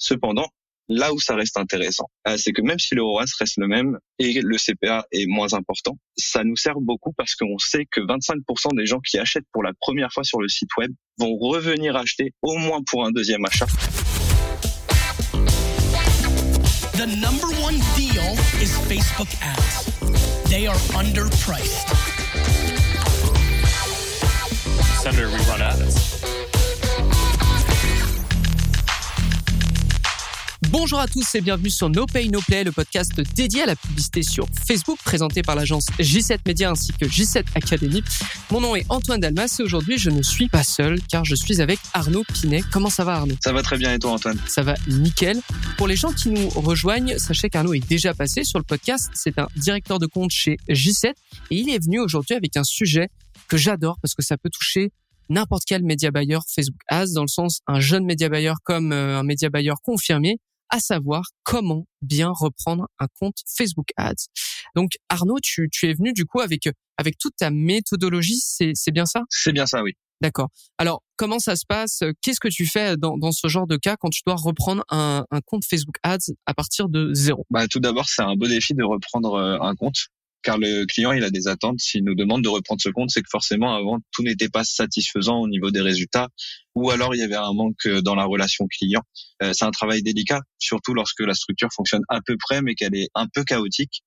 Cependant, là où ça reste intéressant, euh, c'est que même si le ROAS reste le même et le CPA est moins important, ça nous sert beaucoup parce qu'on sait que 25% des gens qui achètent pour la première fois sur le site web vont revenir acheter au moins pour un deuxième achat. The number one deal is Facebook ads. They are underpriced. Senator, we run ads. Bonjour à tous et bienvenue sur No Pay No Play, le podcast dédié à la publicité sur Facebook, présenté par l'agence J7 Media ainsi que J7 Academy. Mon nom est Antoine Dalmas et aujourd'hui je ne suis pas seul car je suis avec Arnaud Pinet. Comment ça va Arnaud? Ça va très bien et toi Antoine? Ça va nickel. Pour les gens qui nous rejoignent, sachez qu'Arnaud est déjà passé sur le podcast. C'est un directeur de compte chez J7 et il est venu aujourd'hui avec un sujet que j'adore parce que ça peut toucher n'importe quel média buyer Facebook Ads, dans le sens un jeune média buyer comme euh, un média buyer confirmé à savoir comment bien reprendre un compte Facebook Ads. Donc Arnaud, tu, tu es venu du coup avec avec toute ta méthodologie, c'est c'est bien ça? C'est bien ça, oui. D'accord. Alors, comment ça se passe? Qu'est-ce que tu fais dans, dans ce genre de cas quand tu dois reprendre un, un compte Facebook Ads à partir de zéro? Bah, Tout d'abord, c'est un beau défi de reprendre euh, un compte car le client il a des attentes. S'il nous demande de reprendre ce compte, c'est que forcément avant tout n'était pas satisfaisant au niveau des résultats, ou alors il y avait un manque dans la relation client. Euh, c'est un travail délicat, surtout lorsque la structure fonctionne à peu près, mais qu'elle est un peu chaotique.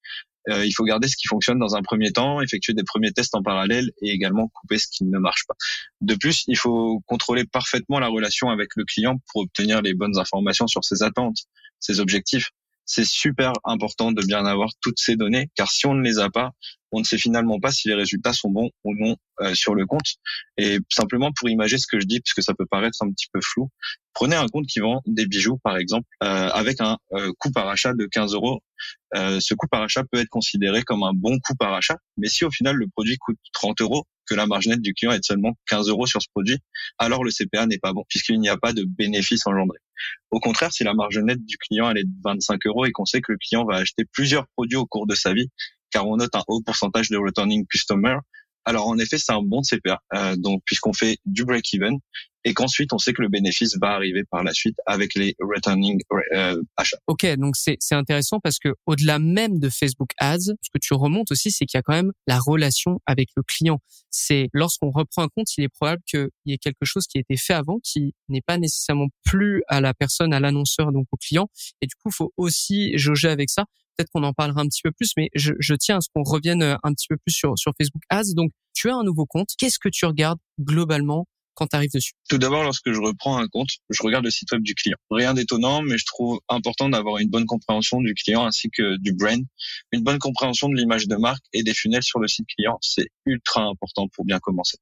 Euh, il faut garder ce qui fonctionne dans un premier temps, effectuer des premiers tests en parallèle et également couper ce qui ne marche pas. De plus, il faut contrôler parfaitement la relation avec le client pour obtenir les bonnes informations sur ses attentes, ses objectifs c'est super important de bien avoir toutes ces données, car si on ne les a pas, on ne sait finalement pas si les résultats sont bons ou non euh, sur le compte. Et simplement pour imager ce que je dis, puisque ça peut paraître un petit peu flou, prenez un compte qui vend des bijoux, par exemple, euh, avec un euh, coût par achat de 15 euros. ce coût par achat peut être considéré comme un bon coût par achat, mais si au final le produit coûte 30 euros, que la marge nette du client est seulement 15 euros sur ce produit, alors le CPA n'est pas bon, puisqu'il n'y a pas de bénéfice engendré. Au contraire, si la marge nette du client elle est de 25 euros et qu'on sait que le client va acheter plusieurs produits au cours de sa vie, car on note un haut pourcentage de returning customer, alors en effet, c'est un bon CPA. Euh, donc puisqu'on fait du break-even et qu'ensuite on sait que le bénéfice va arriver par la suite avec les returning euh, achats. Ok, donc c'est c'est intéressant parce que au-delà même de Facebook Ads, ce que tu remontes aussi, c'est qu'il y a quand même la relation avec le client. C'est lorsqu'on reprend un compte, il est probable qu'il y ait quelque chose qui a été fait avant qui n'est pas nécessairement plus à la personne, à l'annonceur, donc au client. Et du coup, faut aussi jauger avec ça peut-être qu'on en parlera un petit peu plus, mais je, je tiens à ce qu'on revienne euh, un petit peu plus sur, sur Facebook Ads. Donc, tu as un nouveau compte. Qu'est-ce que tu regardes globalement quand tu arrives dessus? Tout d'abord, lorsque je reprends un compte, je regarde le site web du client. Rien d'étonnant, mais je trouve important d'avoir une bonne compréhension du client ainsi que du brand, une bonne compréhension de l'image de marque et des funnels sur le site client. C'est ultra important pour bien commencer.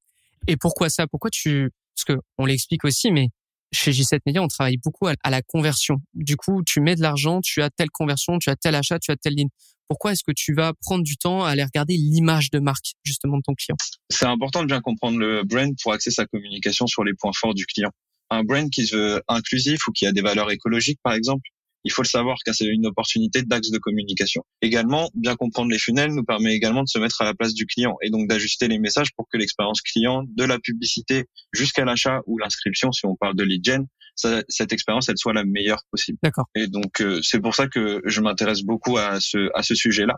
Et pourquoi ça? Pourquoi tu Parce que on l'explique aussi, mais chez J7 Media, on travaille beaucoup à, la conversion. Du coup, tu mets de l'argent, tu as telle conversion, tu as tel achat, tu as telle ligne. Pourquoi est-ce que tu vas prendre du temps à aller regarder l'image de marque justement de ton client? C'est important de bien comprendre le brand pour axer sa communication sur les points forts du client. Un brand qui se veut inclusif ou qui a des valeurs écologiques, par exemple, il faut le savoir car c'est une opportunité d'axe de communication. Également, bien comprendre les funnels nous permet également de se mettre à la place du client et donc d'ajuster les messages pour que l'expérience client de la publicité jusqu'à l'achat ou l'inscription, si on parle de lead gen, cette expérience elle soit la meilleure possible. D'accord. Et donc euh, c'est pour ça que je m'intéresse beaucoup à ce à ce sujet-là.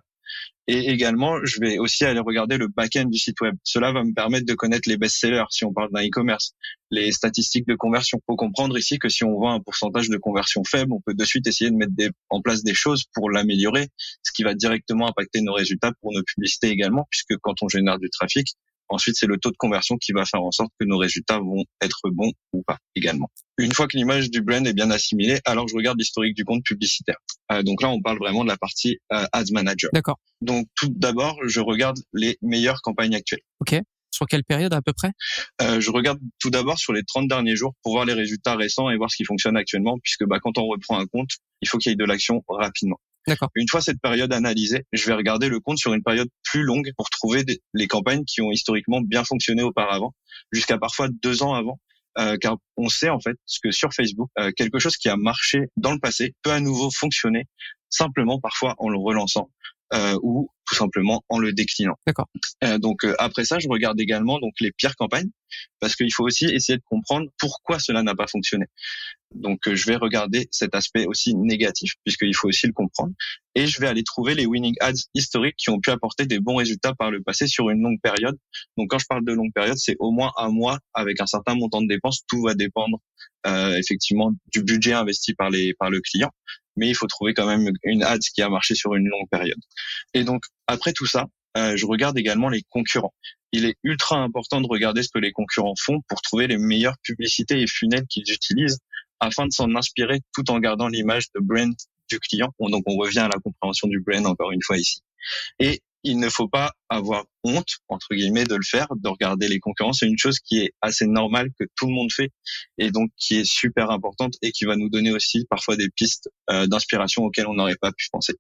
Et également, je vais aussi aller regarder le back-end du site web. Cela va me permettre de connaître les best-sellers si on parle d'un e-commerce, les statistiques de conversion. Faut comprendre ici que si on voit un pourcentage de conversion faible, on peut de suite essayer de mettre en place des choses pour l'améliorer, ce qui va directement impacter nos résultats pour nos publicités également, puisque quand on génère du trafic, Ensuite, c'est le taux de conversion qui va faire en sorte que nos résultats vont être bons ou pas également. Une fois que l'image du brand est bien assimilée, alors je regarde l'historique du compte publicitaire. Euh, donc là, on parle vraiment de la partie euh, Ads Manager. D'accord. Donc tout d'abord, je regarde les meilleures campagnes actuelles. Ok. Sur quelle période à peu près? Euh, Je regarde tout d'abord sur les 30 derniers jours pour voir les résultats récents et voir ce qui fonctionne actuellement, puisque bah, quand on reprend un compte, il faut qu'il y ait de l'action rapidement. Une fois cette période analysée, je vais regarder le compte sur une période plus longue pour trouver les campagnes qui ont historiquement bien fonctionné auparavant, jusqu'à parfois deux ans avant. Euh, car on sait en fait que sur Facebook, euh, quelque chose qui a marché dans le passé peut à nouveau fonctionner simplement parfois en le relançant. euh, ou tout simplement en le déclinant. D'accord. Euh, donc euh, après ça, je regarde également donc les pires campagnes parce qu'il faut aussi essayer de comprendre pourquoi cela n'a pas fonctionné. Donc je vais regarder cet aspect aussi négatif puisqu'il faut aussi le comprendre et je vais aller trouver les winning ads historiques qui ont pu apporter des bons résultats par le passé sur une longue période. Donc quand je parle de longue période, c'est au moins un mois avec un certain montant de dépenses. Tout va dépendre euh, effectivement du budget investi par les par le client mais il faut trouver quand même une ads qui a marché sur une longue période. Et donc après tout ça, euh, je regarde également les concurrents. Il est ultra important de regarder ce que les concurrents font pour trouver les meilleures publicités et funnels qu'ils utilisent afin de s'en inspirer tout en gardant l'image de brand du client. Donc on revient à la compréhension du brand encore une fois ici. Et il ne faut pas avoir honte, entre guillemets, de le faire, de regarder les concurrents. C'est une chose qui est assez normale, que tout le monde fait, et donc qui est super importante et qui va nous donner aussi parfois des pistes euh, d'inspiration auxquelles on n'aurait pas pu penser.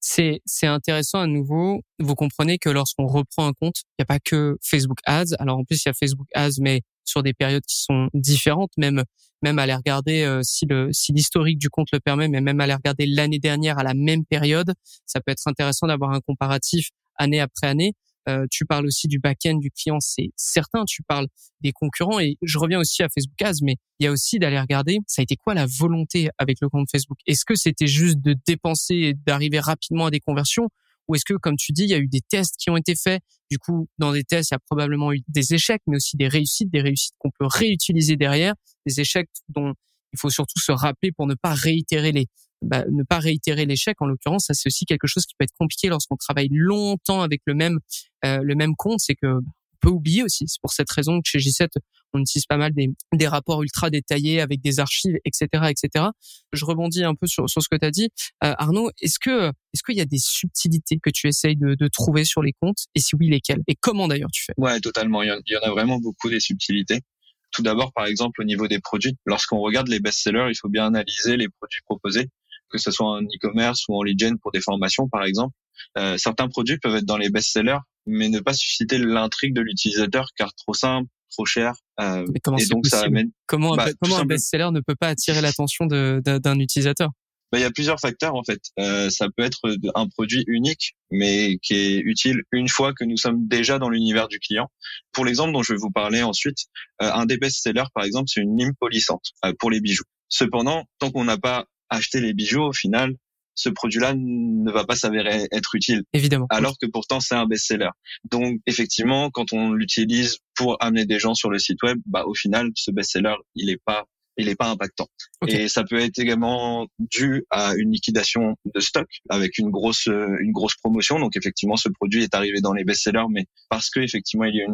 C'est, c'est intéressant à nouveau. Vous comprenez que lorsqu'on reprend un compte, il n'y a pas que Facebook Ads. Alors en plus, il y a Facebook Ads, mais sur des périodes qui sont différentes, même même aller regarder euh, si le si l'historique du compte le permet, mais même aller regarder l'année dernière à la même période, ça peut être intéressant d'avoir un comparatif année après année. Euh, tu parles aussi du back-end du client, c'est certain. Tu parles des concurrents et je reviens aussi à Facebook Ads, mais il y a aussi d'aller regarder, ça a été quoi la volonté avec le compte Facebook? Est-ce que c'était juste de dépenser et d'arriver rapidement à des conversions? Ou est-ce que, comme tu dis, il y a eu des tests qui ont été faits? Du coup, dans des tests, il y a probablement eu des échecs, mais aussi des réussites, des réussites qu'on peut réutiliser derrière, des échecs dont il faut surtout se rappeler pour ne pas réitérer les bah, ne pas réitérer l'échec en l'occurrence ça c'est aussi quelque chose qui peut être compliqué lorsqu'on travaille longtemps avec le même euh, le même compte c'est que on peut oublier aussi. C'est pour cette raison que chez J7 on utilise pas mal des, des rapports ultra détaillés avec des archives etc etc je rebondis un peu sur, sur ce que tu as dit. Euh, Arnaud est-ce que est-ce qu'il y a des subtilités que tu essayes de, de trouver sur les comptes? Et si oui lesquelles? Et comment d'ailleurs tu fais? Ouais totalement. Il y en a vraiment beaucoup des subtilités. Tout d'abord, par exemple, au niveau des produits, lorsqu'on regarde les best-sellers, il faut bien analyser les produits proposés que ce soit en e-commerce ou en lead gen pour des formations par exemple. Euh, certains produits peuvent être dans les best-sellers, mais ne pas susciter l'intrigue de l'utilisateur car trop simple, trop cher. Euh, mais comment et donc ça amène. Comment, bah, comment un best-seller ne peut pas attirer l'attention d'un utilisateur? Bah, il y a plusieurs facteurs en fait. Euh, ça peut être un produit unique, mais qui est utile une fois que nous sommes déjà dans l'univers du client. Pour l'exemple dont je vais vous parler ensuite, euh, un des best-sellers par exemple, c'est une lime polissante euh, pour les bijoux. Cependant, tant qu'on n'a pas acheter les bijoux, au final, ce produit-là ne va pas s'avérer être utile. Évidemment. Alors que pourtant c'est un best-seller. Donc effectivement, quand on l'utilise pour amener des gens sur le site web, bah au final ce best-seller il est pas il est pas impactant. Et ça peut être également dû à une liquidation de stock avec une grosse une grosse promotion. Donc effectivement ce produit est arrivé dans les best-sellers, mais parce que effectivement il y a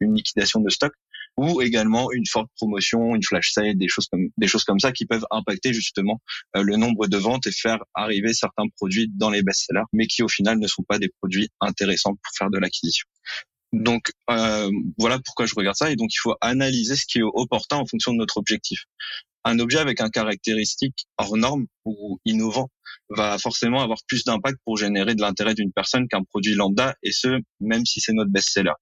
une liquidation de stock, ou également une forte promotion, une flash sale, des choses comme des choses comme ça qui peuvent impacter justement euh, le nombre de ventes et faire arriver certains produits dans les best-sellers, mais qui au final ne sont pas des produits intéressants pour faire de l'acquisition. Donc euh, voilà pourquoi je regarde ça et donc il faut analyser ce qui est opportun en fonction de notre objectif. Un objet avec un caractéristique hors norme ou innovant va forcément avoir plus d'impact pour générer de l'intérêt d'une personne qu'un produit lambda et ce même si c'est notre best-seller.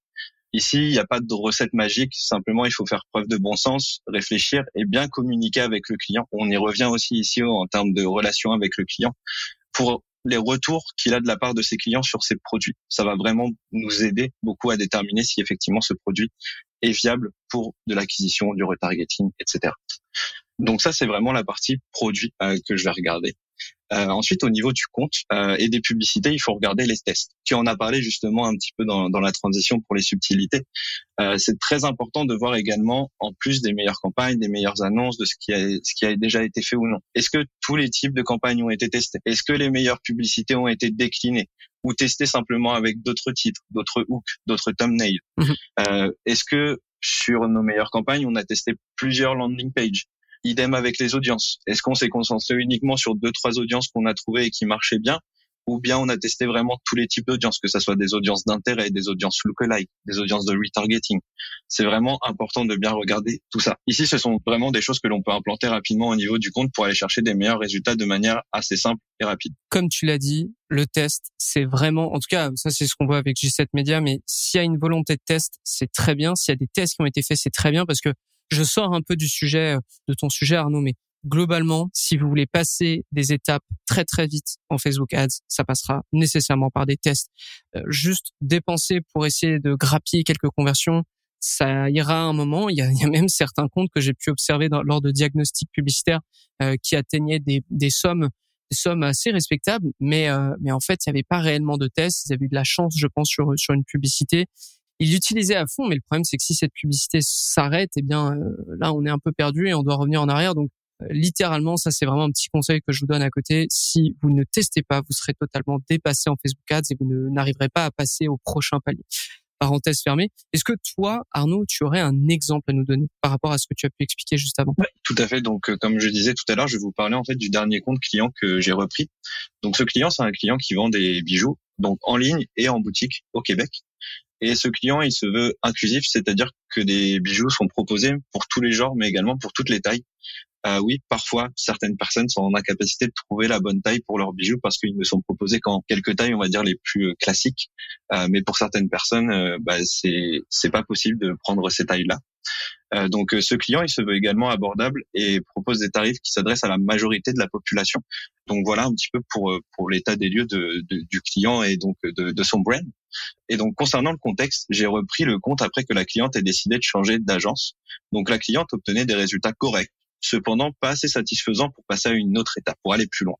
Ici, il n'y a pas de recette magique. Simplement, il faut faire preuve de bon sens, réfléchir et bien communiquer avec le client. On y revient aussi ici en termes de relation avec le client pour les retours qu'il a de la part de ses clients sur ses produits. Ça va vraiment nous aider beaucoup à déterminer si effectivement ce produit est viable pour de l'acquisition, du retargeting, etc. Donc ça, c'est vraiment la partie produit euh, que je vais regarder. Euh, ensuite, au niveau du compte euh, et des publicités, il faut regarder les tests. Tu en as parlé justement un petit peu dans, dans la transition pour les subtilités. Euh, c'est très important de voir également, en plus des meilleures campagnes, des meilleures annonces, de ce qui a, ce qui a déjà été fait ou non. Est-ce que tous les types de campagnes ont été testés Est-ce que les meilleures publicités ont été déclinées ou testées simplement avec d'autres titres, d'autres hooks, d'autres thumbnails? Mmh euh, Est-ce que sur nos meilleures campagnes, on a testé plusieurs landing pages? Idem avec les audiences. Est-ce qu'on s'est concentré uniquement sur deux, trois audiences qu'on a trouvées et qui marchaient bien ou bien on a testé vraiment tous les types d'audiences, que ce soit des audiences d'intérêt, des audiences lookalike, des audiences de retargeting? C'est vraiment important de bien regarder tout ça. Ici, ce sont vraiment des choses que l'on peut implanter rapidement au niveau du compte pour aller chercher des meilleurs résultats de manière assez simple et rapide. Comme tu l'as dit, le test, c'est vraiment, en tout cas, ça c'est ce qu'on voit avec G7 Media, mais s'il y a une volonté de test, c'est très bien. S'il y a des tests qui ont été faits, c'est très bien parce que je sors un peu du sujet, de ton sujet, Arnaud, mais globalement, si vous voulez passer des étapes très très vite en Facebook Ads, ça passera nécessairement par des tests. Euh, juste dépenser pour essayer de grappiller quelques conversions, ça ira à un moment. Il y a, même certains comptes que j'ai pu observer lors de diagnostics publicitaires euh, qui atteignaient des, sommes des sommes assez respectables, mais euh, en fait, il n'y avait pas réellement de tests. Ils avaient eu de la chance, je pense, sur une publicité. Ils l'utilisaient à fond, mais le problème, c'est que si cette publicité s'arrête, eh bien euh, là, on est un peu perdu et on doit revenir en arrière. Donc euh, littéralement, ça c'est vraiment un petit conseil que je vous donne à côté. Si vous ne testez pas, vous serez totalement dépassé en Facebook Ads et vous n'arriverez pas à passer au prochain palier. Parenthèse fermée. Est-ce que toi, Arnaud, tu aurais un exemple à nous donner par rapport à ce que tu as pu expliquer juste avant? Tout à fait. Donc, euh, comme je disais tout à l'heure, je vais vous parler en fait du dernier compte client que j'ai repris. Donc, ce client, c'est un client qui vend des bijoux, donc en ligne et en boutique au Québec. Et ce client, il se veut inclusif, c'est-à-dire que des bijoux sont proposés pour tous les genres, mais également pour toutes les tailles. Euh, oui, parfois, certaines personnes sont en incapacité de trouver la bonne taille pour leurs bijoux parce qu'ils ne sont proposés qu'en quelques tailles, on va dire les plus euh, classiques. Euh, mais pour certaines personnes, euh, bah, c'est c'est pas possible de prendre ces tailles-là. Euh, donc, ce client, il se veut également abordable et propose des tarifs qui s'adressent à la majorité de la population. Donc voilà un petit peu pour pour l'état des lieux de, de, du client et donc de, de son brand. Et donc concernant le contexte, j'ai repris le compte après que la cliente ait décidé de changer d'agence. Donc la cliente obtenait des résultats corrects cependant pas assez satisfaisant pour passer à une autre étape, pour aller plus loin.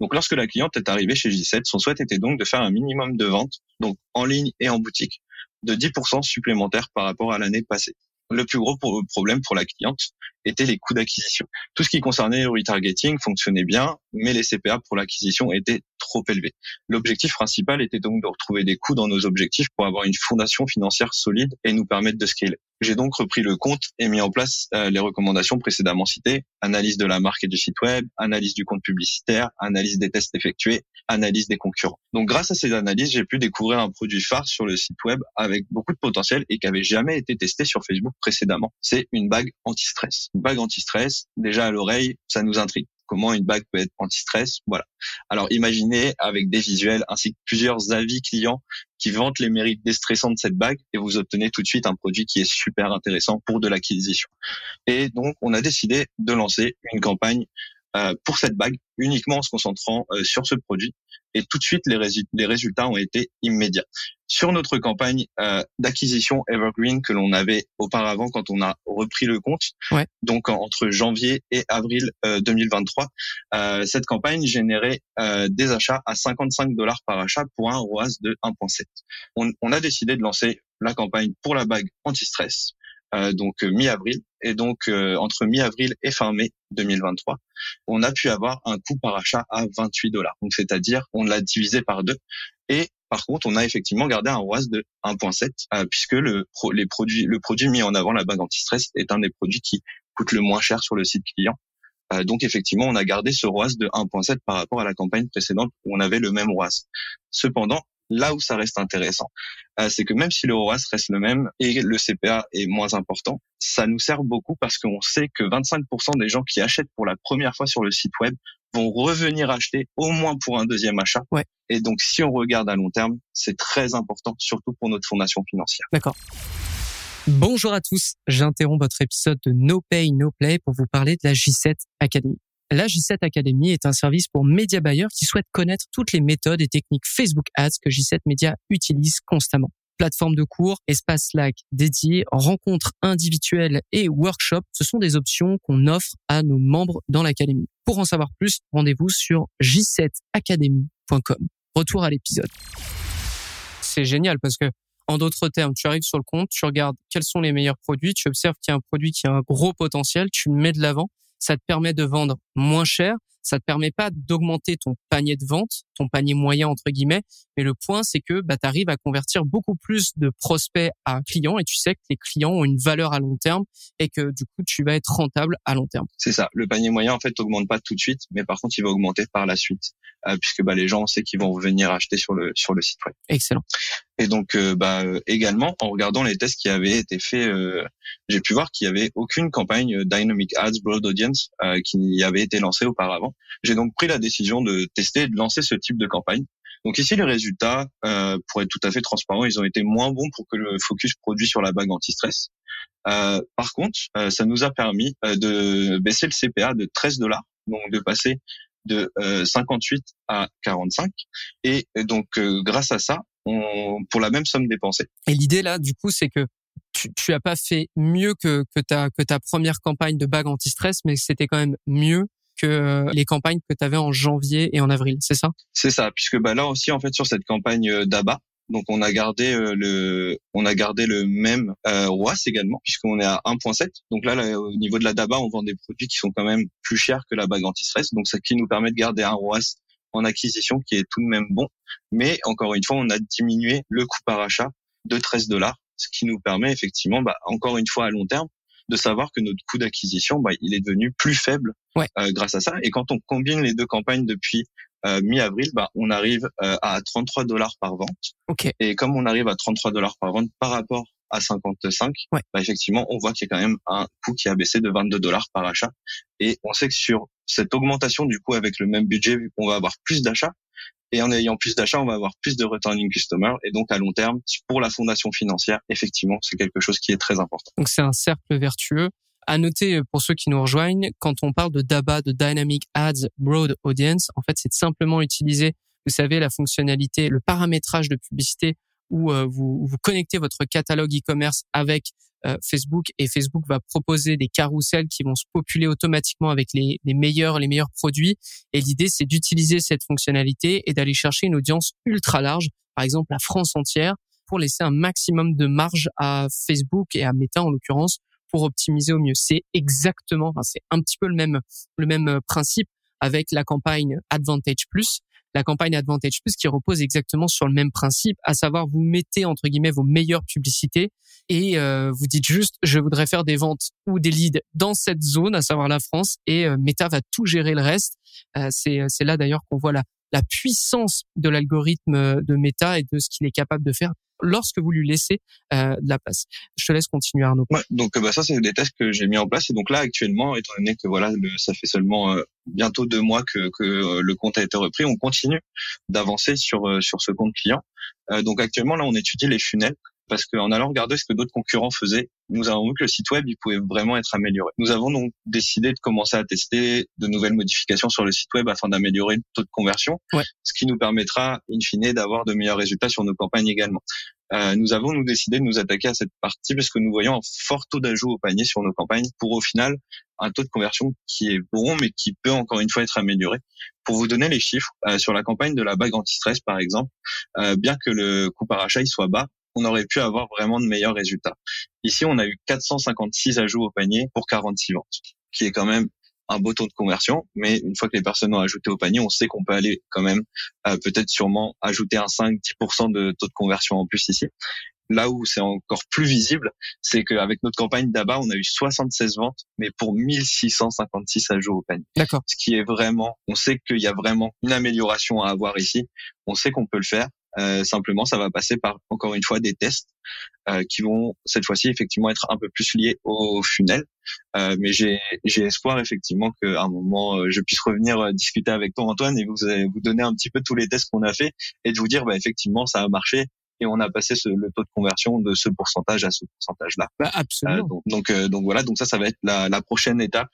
Donc lorsque la cliente est arrivée chez J7, son souhait était donc de faire un minimum de ventes, donc en ligne et en boutique, de 10% supplémentaires par rapport à l'année passée. Le plus gros problème pour la cliente était les coûts d'acquisition. Tout ce qui concernait le retargeting fonctionnait bien, mais les CPA pour l'acquisition étaient trop élevés. L'objectif principal était donc de retrouver des coûts dans nos objectifs pour avoir une fondation financière solide et nous permettre de scaler. J'ai donc repris le compte et mis en place euh, les recommandations précédemment citées, analyse de la marque et du site web, analyse du compte publicitaire, analyse des tests effectués, analyse des concurrents. Donc grâce à ces analyses, j'ai pu découvrir un produit phare sur le site web avec beaucoup de potentiel et qui avait jamais été testé sur Facebook précédemment. C'est une bague anti-stress. Une bague anti-stress, déjà à l'oreille, ça nous intrigue comment une bague peut être anti-stress. Voilà. Alors imaginez avec des visuels ainsi que plusieurs avis clients qui vantent les mérites déstressants de cette bague et vous obtenez tout de suite un produit qui est super intéressant pour de l'acquisition. Et donc on a décidé de lancer une campagne pour cette bague uniquement en se concentrant euh, sur ce produit et tout de suite les, les résultats ont été immédiats. Sur notre campagne euh, d'acquisition Evergreen que l'on avait auparavant quand on a repris le compte, ouais. donc entre janvier et avril 2023, cette campagne générait des achats à 55 dollars par achat pour un ROAS de 1.7. On, on a décidé de lancer la campagne pour la bague anti-stress euh, donc euh, mi-avril. Et donc euh, entre mi-avril et fin mai 2023, on a pu avoir un coût par achat à 28 dollars. Donc c'est-à-dire on l'a divisé par deux. Et par contre, on a effectivement gardé un ROAS de 1.7 puisque le, les produits, le produit mis en avant, la bague anti-stress, est un des produits qui coûte le moins cher sur le site client. donc effectivement, on a gardé ce ROAS de 1.7 par rapport à la campagne précédente où on avait le même ROAS. Cependant, là où ça reste intéressant, euh, c'est que même si le ROAS reste le même et le CPA est moins important, ça nous sert beaucoup parce qu'on sait que 25% des gens qui achètent pour la première fois sur le site web vont revenir acheter au moins pour un deuxième achat. Ouais. Et donc, si on regarde à long terme, c'est très important, surtout pour notre fondation financière. D'accord. Bonjour à tous, j'interromps votre épisode de No Pay No Play pour vous parler de la J7 Academy. La J7 Academy est un service pour média buyers qui souhaitent connaître toutes les méthodes et techniques Facebook Ads que J7 Media utilise constamment. Plateforme de cours, espace Slack dédié, rencontres individuelles et workshops, ce sont des options qu'on offre à nos membres dans l'académie. Pour en savoir plus, rendez-vous sur j7academy.com. Retour à l'épisode. C'est génial parce que en d'autres termes, tu arrives sur le compte, tu regardes quels sont les meilleurs produits, tu observes qu'il y a un produit qui a un gros potentiel, tu le mets de l'avant ça te permet de vendre moins cher, ça te permet pas d'augmenter ton panier de vente, ton panier moyen entre guillemets, mais le point c'est que bah, tu arrives à convertir beaucoup plus de prospects à clients et tu sais que les clients ont une valeur à long terme et que du coup tu vas être rentable à long terme. C'est ça, le panier moyen en fait augmente pas tout de suite, mais par contre il va augmenter par la suite euh, puisque bah, les gens on sait qu'ils vont venir acheter sur le sur le site web. Excellent. Et donc, euh, bah, également, en regardant les tests qui avaient été faits, euh, j'ai pu voir qu'il y avait aucune campagne Dynamic Ads Broad Audience qui avait été lancée auparavant. J'ai donc pris la décision de tester et de lancer ce type de campagne. Donc ici, les résultats, euh, pour être tout à fait transparent, ils ont été moins bons pour que le focus produit sur la bague anti-stress. Euh, par contre, euh, ça nous a permis de baisser le CPA de 13 dollars, donc de passer de 58 à 45. Et donc, grâce à ça, pour la même somme dépensée. Et l'idée là, du coup, c'est que tu, tu as pas fait mieux que, que ta que ta première campagne de bague anti-stress, mais c'était quand même mieux euh, les campagnes que tu avais en janvier et en avril, c'est ça? C'est ça, puisque bah là aussi en fait sur cette campagne euh, d'ABA, donc on a gardé euh, le on a gardé le même ROAS également puisqu'on est à 1.7. Donc là, là, au niveau de la DABA, on vend des produits qui sont quand même plus chers que la bague anti-stress. Donc ça qui nous permet de garder un ROAS en acquisition qui est tout de même bon. Mais encore une fois, on a diminué le coût par achat de 13 dollars, ce qui nous permet effectivement, bah, encore une fois à long terme, de savoir que notre coût d'acquisition, bah, il est devenu plus faible euh, grâce à ça. Et quand on combine les deux campagnes depuis euh, mi-avril, bah, on arrive euh, à 33 dollars par vente. Okay. Et comme on arrive à 33 dollars par vente par rapport à 55, bah, effectivement, on voit qu'il y a quand même un coût qui a baissé de 22 dollars par achat. Et on sait que sur cette augmentation du coup avec le même budget, vu qu'on va avoir plus d'achats, et en ayant plus d'achats, on va avoir plus de returning customers. Et donc, à long terme, pour la fondation financière, effectivement, c'est quelque chose qui est très important. Donc, c'est un cercle vertueux. À noter euh, pour ceux qui nous rejoignent, quand on parle de DABA, de Dynamic Ads Broad Audience, en fait, c'est simplement utiliser, vous savez, la fonctionnalité, le paramétrage de publicité où euh, vous, vous connectez votre catalogue e-commerce avec euh, Facebook et Facebook va proposer des carousels qui vont se populer automatiquement avec les, les meilleurs les meilleurs produits. Et l'idée c'est d'utiliser cette fonctionnalité et d'aller chercher une audience ultra large par exemple la France entière pour laisser un maximum de marge à Facebook et à Meta en l'occurrence pour optimiser au mieux. C'est exactement enfin, c'est un petit peu le même le même euh, principe avec la campagne Advantage Plus la campagne Advantage Plus qui repose exactement sur le même principe, à savoir vous mettez entre guillemets vos meilleures publicités et euh, vous dites juste je voudrais faire des ventes ou des leads dans cette zone, à savoir la France, et euh, Meta va tout gérer le reste. Euh, c'est c'est là d'ailleurs qu'on voit la la puissance de l'algorithme de Meta et de ce qu'il est capable de faire lorsque vous lui laissez euh, de la place. Je te laisse continuer Arnaud. Ouais, donc bah ça c'est des tests que j'ai mis en place et donc là actuellement étant donné que voilà le, ça fait seulement euh, bientôt deux mois que, que euh, le compte a été repris, on continue d'avancer sur euh, sur ce compte client. donc actuellement là on étudie les funnels parce qu'en allant regarder ce que d'autres concurrents faisaient, nous avons vu que le site web il pouvait vraiment être amélioré. Nous avons donc décidé de commencer à tester de nouvelles modifications sur le site web afin d'améliorer le taux de conversion, ouais. ce qui nous permettra in fine d'avoir de meilleurs résultats sur nos campagnes également. Euh, nous avons nous décidé de nous attaquer à cette partie parce que nous voyons un fort taux d'ajout au panier sur nos campagnes pour au final un taux de conversion qui est bon mais qui peut encore une fois être amélioré. Pour vous donner les chiffres, euh, sur la campagne de la bague anti-stress par exemple, euh, bien que le coût par achat il soit bas, on aurait pu avoir vraiment de meilleurs résultats. Ici, on a eu 456 ajouts au panier pour 46 ventes, qui est quand même un beau taux de conversion, mais une fois que les personnes ont ajouté au panier, on sait qu'on peut aller quand même euh, peut-être sûrement ajouter un 5-10% de taux de conversion en plus ici. Là où c'est encore plus visible, c'est qu'avec notre campagne d'ABA, on a eu 76 ventes, mais pour 1656 ajouts au panier. D'accord. Ce qui est vraiment, on sait qu'il y a vraiment une amélioration à avoir ici. On sait qu'on peut le faire. Euh, simplement, ça va passer par encore une fois des tests euh, qui vont cette fois-ci effectivement être un peu plus liés au funnel. Euh, mais j'ai espoir effectivement qu'à un moment euh, je puisse revenir euh, discuter avec toi Antoine et vous vous donner un petit peu tous les tests qu'on a fait et de vous dire bah, effectivement ça a marché et on a passé ce, le taux de conversion de ce pourcentage à ce pourcentage-là. Bah, absolument. Euh, donc, donc, donc, voilà, donc ça, ça va être la, la prochaine étape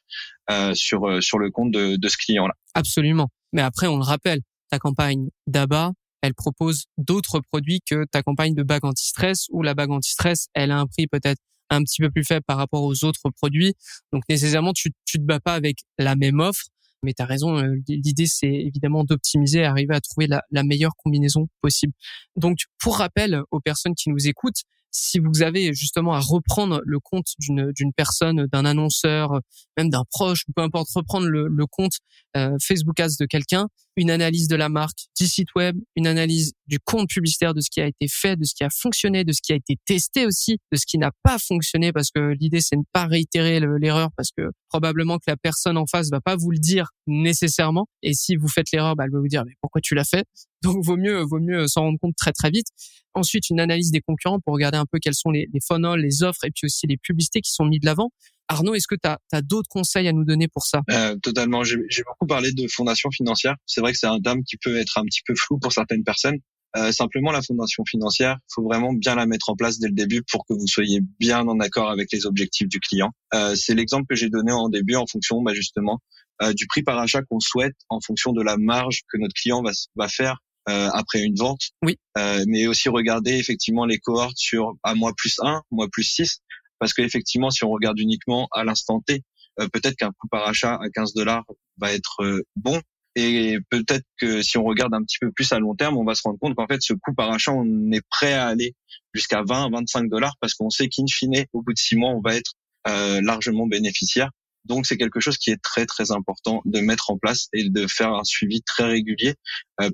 euh, sur sur le compte de, de ce client-là. Absolument. Mais après, on le rappelle, ta campagne d'ABA, elle propose d'autres produits que ta campagne de bague anti-stress ou la bague anti-stress, elle a un prix peut-être un petit peu plus faible par rapport aux autres produits. Donc nécessairement, tu, tu te bats pas avec la même offre. Mais tu as raison, euh, l'idée c'est évidemment d'optimiser, arriver à trouver la, la meilleure combinaison possible. Donc pour rappel aux personnes qui nous écoutent, si vous avez justement à reprendre le compte d'une d'une personne, d'un annonceur, même d'un proche, peu importe, reprendre le, le compte euh, Facebook Ads de quelqu'un, une analyse de la marque, du site web, une analyse du compte publicitaire, de ce qui a été fait, de ce qui a fonctionné, de ce qui a été testé aussi, de ce qui n'a pas fonctionné, parce que l'idée c'est de ne pas réitérer l'erreur, parce que probablement que la personne en face va pas vous le dire nécessairement, et si vous faites l'erreur, bah, elle va vous dire mais pourquoi tu l'as fait? Donc vaut mieux vaut mieux s'en rendre compte très très vite. Ensuite une analyse des concurrents pour regarder un peu quels sont les, les funnels, les offres et puis aussi les publicités qui sont mis de l'avant Arnaud, est-ce que tu as, d'autres conseils à nous donner pour ça? Euh, Totalement. J'ai beaucoup parlé de fondation financière. C'est vrai que c'est un terme qui peut être un petit peu flou pour certaines personnes. Euh, simplement, la fondation financière, il faut vraiment bien la mettre en place dès le début pour que vous soyez bien en accord avec les objectifs du client. Euh, c'est l'exemple que j'ai donné en début en fonction bah, justement euh, du prix par achat qu'on souhaite, en fonction de la marge que notre client va, va faire euh, après une vente. Oui. Euh, mais aussi regarder effectivement les cohortes sur à mois plus 1, mois plus 6, parce qu'effectivement, si on regarde uniquement à l'instant T, euh, peut-être qu'un coût par achat à 15 dollars va être euh, bon. Et peut-être que si on regarde un petit peu plus à long terme, on va se rendre compte qu'en fait, ce coût par achat, on est prêt à aller jusqu'à 20, 25 dollars parce qu'on sait qu'in fine, au bout de six mois, on va être euh, largement bénéficiaire. Donc c'est quelque chose qui est très très important de mettre en place et de faire un suivi très régulier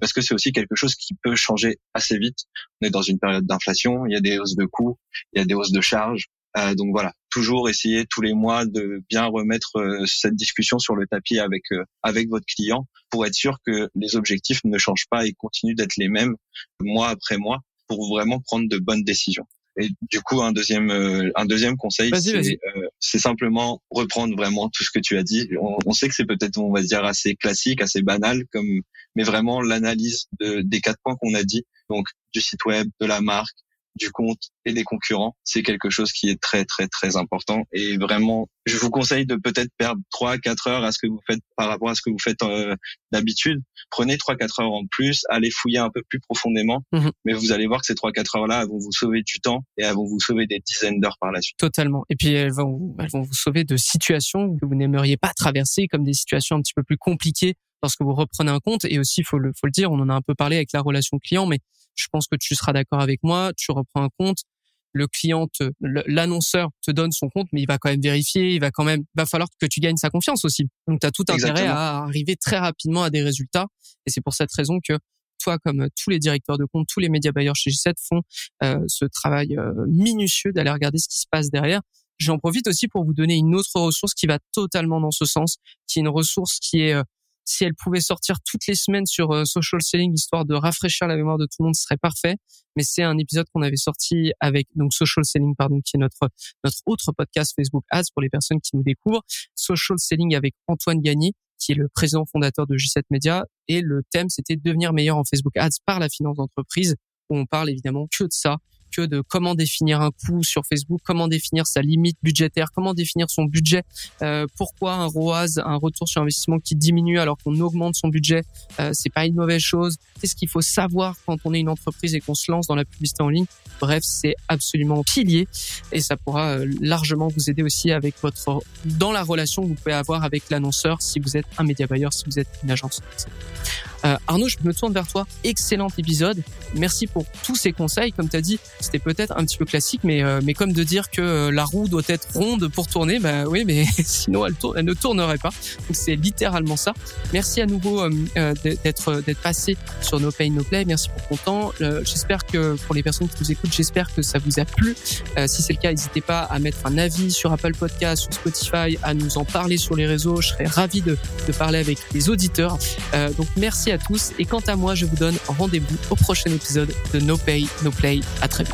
parce que c'est aussi quelque chose qui peut changer assez vite. On est dans une période d'inflation, il y a des hausses de coûts, il y a des hausses de charges, euh, donc voilà, toujours essayer tous les mois de bien remettre euh, cette discussion sur le tapis avec euh, avec votre client pour être sûr que les objectifs ne changent pas et continuent d'être les mêmes mois après mois pour vraiment prendre de bonnes décisions. Et du coup, un deuxième un deuxième conseil, c'est simplement reprendre vraiment tout ce que tu as dit. On, on sait que c'est peut-être on va dire assez classique, assez banal, comme mais vraiment l'analyse de, des quatre points qu'on a dit, donc du site web, de la marque, du compte et des concurrents, c'est quelque chose qui est très très très important et vraiment je vous conseille de peut-être perdre 3 4 heures à ce que vous faites par rapport à ce que vous faites euh, d'habitude. Prenez 3 4 heures en plus, allez fouiller un peu plus profondément, mhm. mais vous allez voir que ces 3 4 heures là vont vous sauver du temps et elles vont vous sauver des dizaines d'heures par la suite. Totalement. Et puis elles vont elles vont vous sauver de situations que vous n'aimeriez pas traverser comme des situations un petit peu plus compliquées lorsque vous reprenez un compte et aussi faut le faut le dire, on en a un peu parlé avec la relation client mais je pense que tu seras d'accord avec moi, tu reprends un compte, le client, l'annonceur te donne son compte, mais il va quand même vérifier, il va quand même, va falloir que tu gagnes sa confiance aussi. Donc, tu as tout intérêt à arriver très rapidement à des résultats. Et c'est pour cette raison que toi, comme tous les directeurs de compte, tous les médias bailleurs chez G7 font euh, ce travail euh, minutieux d'aller regarder ce qui se passe derrière. J'en profite aussi pour vous donner une autre ressource qui va totalement dans ce sens, qui est une ressource qui est euh, si elle pouvait sortir toutes les semaines sur euh, social selling histoire de rafraîchir la mémoire de tout le monde, ce serait parfait. Mais c'est un épisode qu'on avait sorti avec donc social selling pardon qui est notre notre autre podcast Facebook Ads pour les personnes qui nous découvrent. Social selling avec Antoine Gagné qui est le président fondateur de G7 Media et le thème c'était devenir meilleur en Facebook Ads par la finance d'entreprise où on parle évidemment que de ça de comment définir un coût sur Facebook, comment définir sa limite budgétaire, comment définir son budget, euh, pourquoi un ROAS, un retour sur investissement qui diminue alors qu'on augmente son budget, euh, c'est pas une mauvaise chose. Qu'est-ce qu'il faut savoir quand on est une entreprise et qu'on se lance dans la publicité en ligne? Bref, c'est absolument pilier et ça pourra euh, largement vous aider aussi avec votre dans la relation que vous pouvez avoir avec l'annonceur si vous êtes un média buyer, si vous êtes une agence. Euh, Arnaud, je me tourne vers toi. Excellent épisode. Merci pour tous ces conseils. Comme tu as dit, c'était peut-être un petit peu classique, mais, euh, mais comme de dire que euh, la roue doit être ronde pour tourner, bah oui, mais sinon elle, elle, ne tournerait pas. Donc c'est littéralement ça. Merci à nouveau d'être d'être passé sur No Pay No Play. Merci pour ton temps. j'espère que pour les personnes qui nous écoutent, j'espère que ça vous a plu. si c'est le cas, n'hésitez pas à mettre un avis sur Apple Podcast, sur Spotify, à nous en parler sur les réseaux. Je serais ravi de, de parler avec les auditeurs. donc merci à tous et quant à moi, je vous donne rendez-vous au prochain épisode de No Pay, No Play. À très vite.